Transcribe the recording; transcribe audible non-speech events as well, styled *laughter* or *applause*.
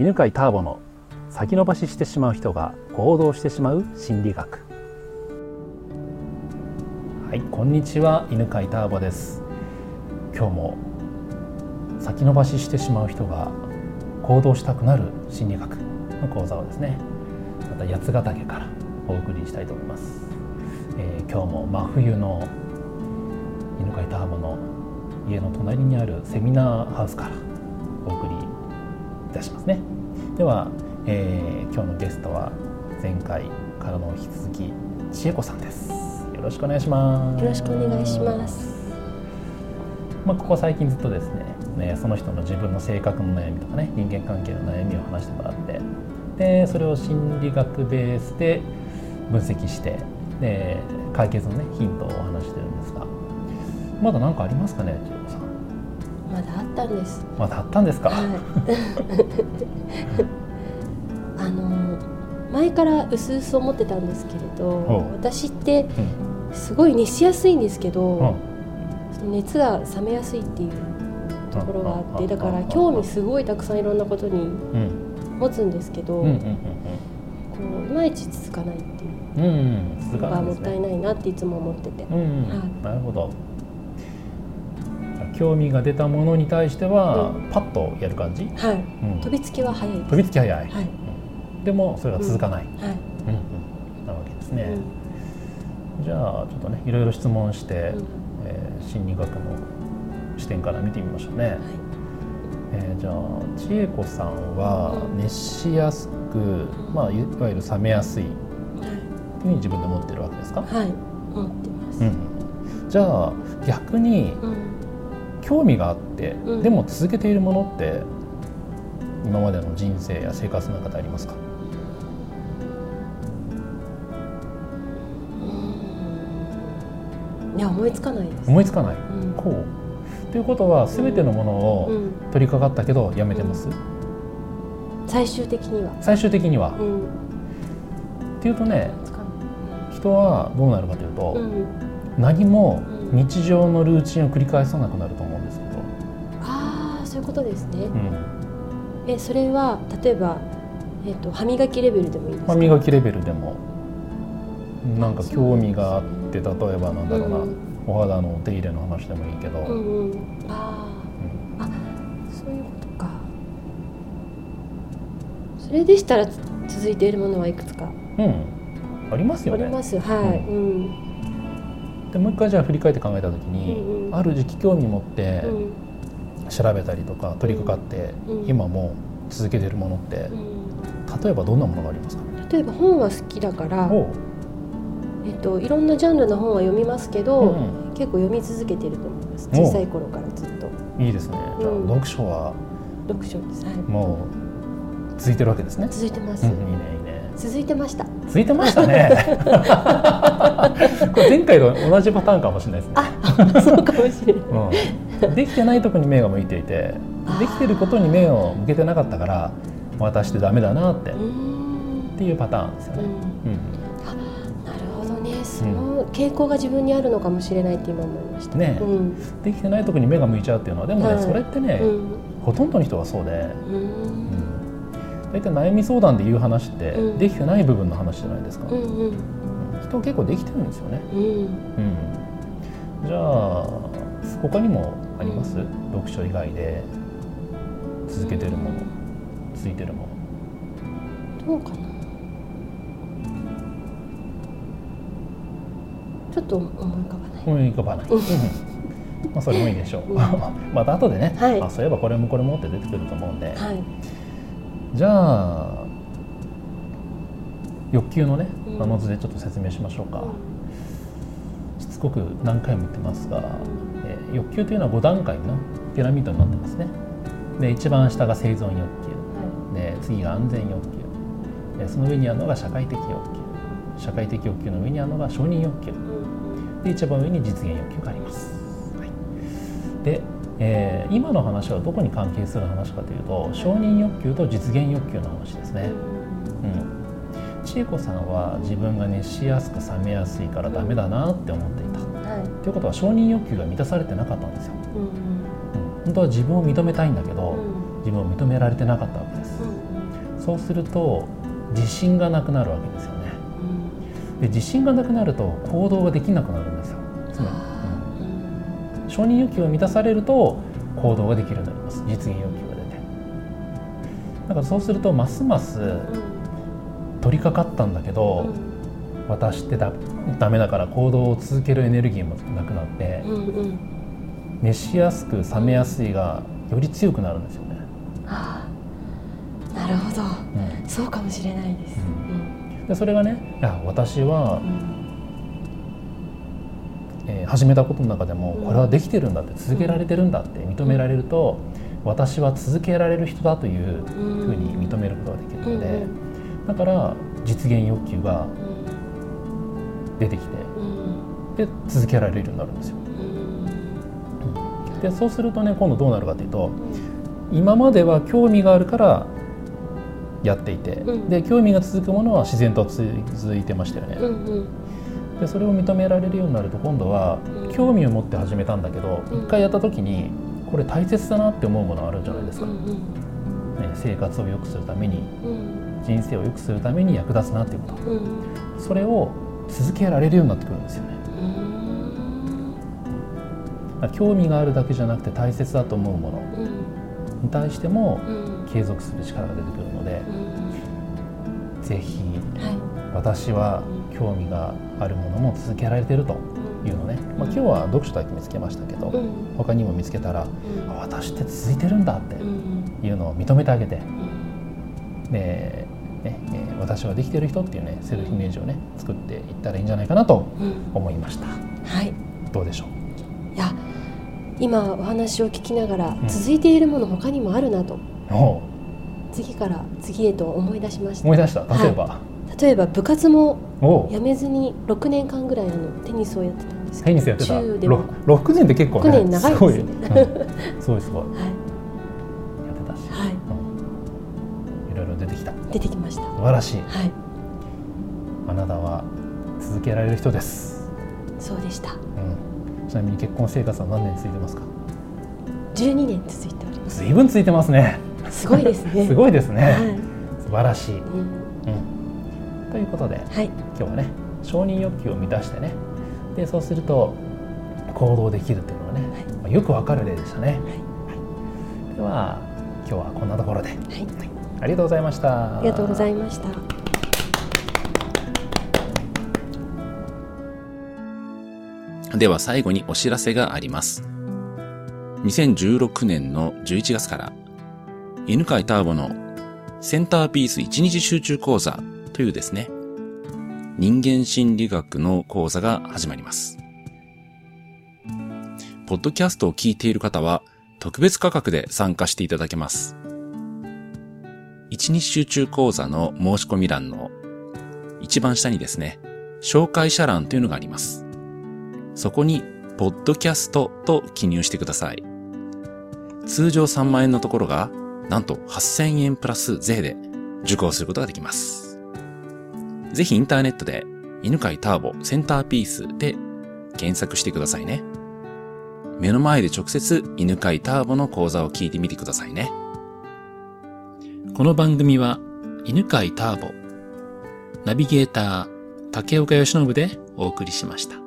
犬飼ターボの先延ばししてしまう人が行動してしまう心理学。はいこんにちは犬飼ターボです。今日も先延ばししてしまう人が行動したくなる心理学の講座をですねまた八ヶ岳からお送りしたいと思います、えー、今日も真冬の犬飼ターボの家の隣にあるセミナーハウスからお送りいたしますね。では、えー、今日のゲストは前回からの引き続き千恵子さんです。よろしくお願いします。よろしくお願いします。まあ、ここ最近ずっとですねねその人の自分の性格の悩みとかね人間関係の悩みを話してもらってでそれを心理学ベースで分析してで解決のねヒントをお話してるんですがまだ何かありますかね千恵子さん？まだあったんです。まだあったんですか、はい、*laughs* あの前から薄々思ってたんですけれど私ってすごい熱しやすいんですけど、うん、熱が冷めやすいっていうところがあってだから興味すごいたくさんいろんなことに持つんですけど、こういまいち続かないっていうのがもったいないなっていつも思ってて。なるほど興味が出たものに対しては、パッとやる感じ、はい、うん、飛びつきは早い飛びつき早い、はい、でもそれが続かない、うん、はい。うんうん、なわけですね、じゃあちょっとねいろいろ質問して、うん、えー、心理学の視点から見てみましょうね、はい、えー、じゃあ千恵子さんは熱しやすく、まあ、いわゆる冷めやすいとい。うふうに自分で思ってるわけですか？はい。思ってます、うん、じゃあ逆に、うん興味があって、うん、でも続けているものって今までの人生や生活の中でありますか？いや思いつかないです。思いつかない、うん、こう。ということは全てのものを取り掛かったけどやめてます、うん、最終的には。最終的には、っていうとね人はどうなるかというと、何も日常のルーチンを繰り返さなくなると思うんですけど。ああそういうことですね、うん、えそれは例えば、えーと、歯磨きレベルでもいいですか？歯磨きレベルでも。なんか興味があって例えばなんだろうな、うん、お肌のお手入れの話でもいいけど、うんうん、あ、うん、あそういうことか。それでしたら続いているものはいくつか？うん。ありますよね。あります。はい、うんでもう一回じゃあ振り返って考えた時に、うんうん、ある時期興味持って調べたりとか取り掛かって、うん、今も続けてるものって、うん、例えばどんなものがありますか？例えば本は好きだからえっと、いろんなジャンルの本は読みますけど、うんうん、結構読み続けてると思います。小さい頃からずっと。いいですね、うん、読書は読書です、はい、もう続いてるわけですね。続いてます、うん、いいねいいね。続いてました。続いてましたね *laughs* 前回と同じパターンかもしれないですね。あそうかもしれない、うん、できてないとこに目が向いていてできてることに目を向けてなかったから私ってダメだなって。っていうパターンですよね、うん。なるほどね。その傾向が自分にあるのかもしれないって今思いました。ね、うん、できてないとこに目が向いちゃうっていうのはでもね、それってね、ほとんどの人がそうで、うん。大体悩み相談で言う話って、できてない部分の話じゃないですか、うんうん、人結構できてるんですよね、うん、うん、じゃあ他にもあります、読書以外で続けてるもの続いてるもの。どうかな。ちょっと思い浮かばない。思い浮かばない。まあそれもいいでしょう、*laughs* また後でね、はい、あそういえばこれもこれもって出てくると思うんで、はい。じゃあ欲求のねあの図でちょっと説明しましょうか、しつこく何回も言ってますが、え欲求というのは5段階のピラミッドになってますね。で一番下が生存欲求。で次が安全欲求。でその上にあるのが社会的欲求。社会的欲求の上にあるのが承認欲求。で一番上に実現欲求があります、はい、でえー、今の話はどこに関係する話かというと承認欲求と実現欲求の話ですね。うん、千恵子さんは自分が熱しやすく冷めやすいからダメだなって思っていた。はい、ということは承認欲求が満たされてなかったんですよ。うん、うん、本当は自分を認めたいんだけど、うん、自分を認められてなかったわけです。うんそうすると自信がなくなるわけですよね、で自信がなくなると行動ができなくなるんですよ。つまり、うん、承認欲求を満たされると行動ができるようになります。実現欲求が出て。だからそうするとますます取り掛かったんだけど、私ってだダメだから行動を続けるエネルギーもなくなって、うんうん、熱しやすく冷めやすいがより強くなるんですよね。はあ、なるほど、うん、そうかもしれないです。うん、でそれがねいや私は、えー、始めたことの中でもこれはできてるんだって続けられてるんだって認められると、私は続けられる人だというふうに認めることができるので、だから実現欲求が出てきて、で続けられるようになるんですよ。でそうするとね今度どうなるかというと今までは興味があるからやっていて、うん、で興味が続くものは自然と続いてましたよね。でそれを認められるようになると今度は興味を持って始めたんだけど、うん、一回やった時にこれ大切だなって思うものあるんじゃないですか。生活を良くするために、人生を良くするために役立つなっていうこと、それを続けられるようになってくるんですよね。興味があるだけじゃなくて大切だと思うものに対しても継続する力が出てくるので、うん、ぜひ、私は興味があるものも続けられてるというのね、まあ、今日は読書だけ見つけましたけど、うん、他にも見つけたら、うん、私って続いてるんだっていうのを認めてあげて、でねえー、私はできてる人っていうねセルフイメージをね作っていったらいいんじゃないかなと思いました。はい、どうでしょう？いや今お話を聞きながら、続いているもの他にもあるなと。次から次へと思い出しました。思い出した。例えば、はい、例えば部活もやめずに6年間ぐらいあのテニスをやってたんですテニスやってた。中でも 6, 年って結構、ね、6年長いですね。すごい。すごい、はい、やってたし、はい。いろいろ出てきた。出てきました。素晴らしい、はい、あなたは続けられる人です。そうでした、うん。ちなみに結婚生活は何年続いてますか？12年続いております。随分続いてますね。すごいですね。*laughs* すごいですね、はい、素晴らしい、うん、うん、ということで、はい、今日はね承認欲求を満たしてねでそうすると行動できるというのはね、はい、よくわかる例でしたね、はい、では今日はこんなところで、はい。ありがとうございました。ありがとうございました。では最後にお知らせがあります。2016年の11月から、犬飼ターボのセンターピース1日集中講座というですね、人間心理学の講座が始まります。ポッドキャストを聞いている方は特別価格で参加していただけます。1日集中講座の申し込み欄の一番下にですね、紹介者欄というのがあります。そこに、ポッドキャストと記入してください。通常3万円のところが、なんと8000円プラス税で受講することができます。ぜひインターネットで、犬飼ターボセンターピースで検索してくださいね。目の前で直接犬飼ターボの講座を聞いてみてくださいね。この番組は犬飼ターボ、ナビゲーター竹岡義信でお送りしました。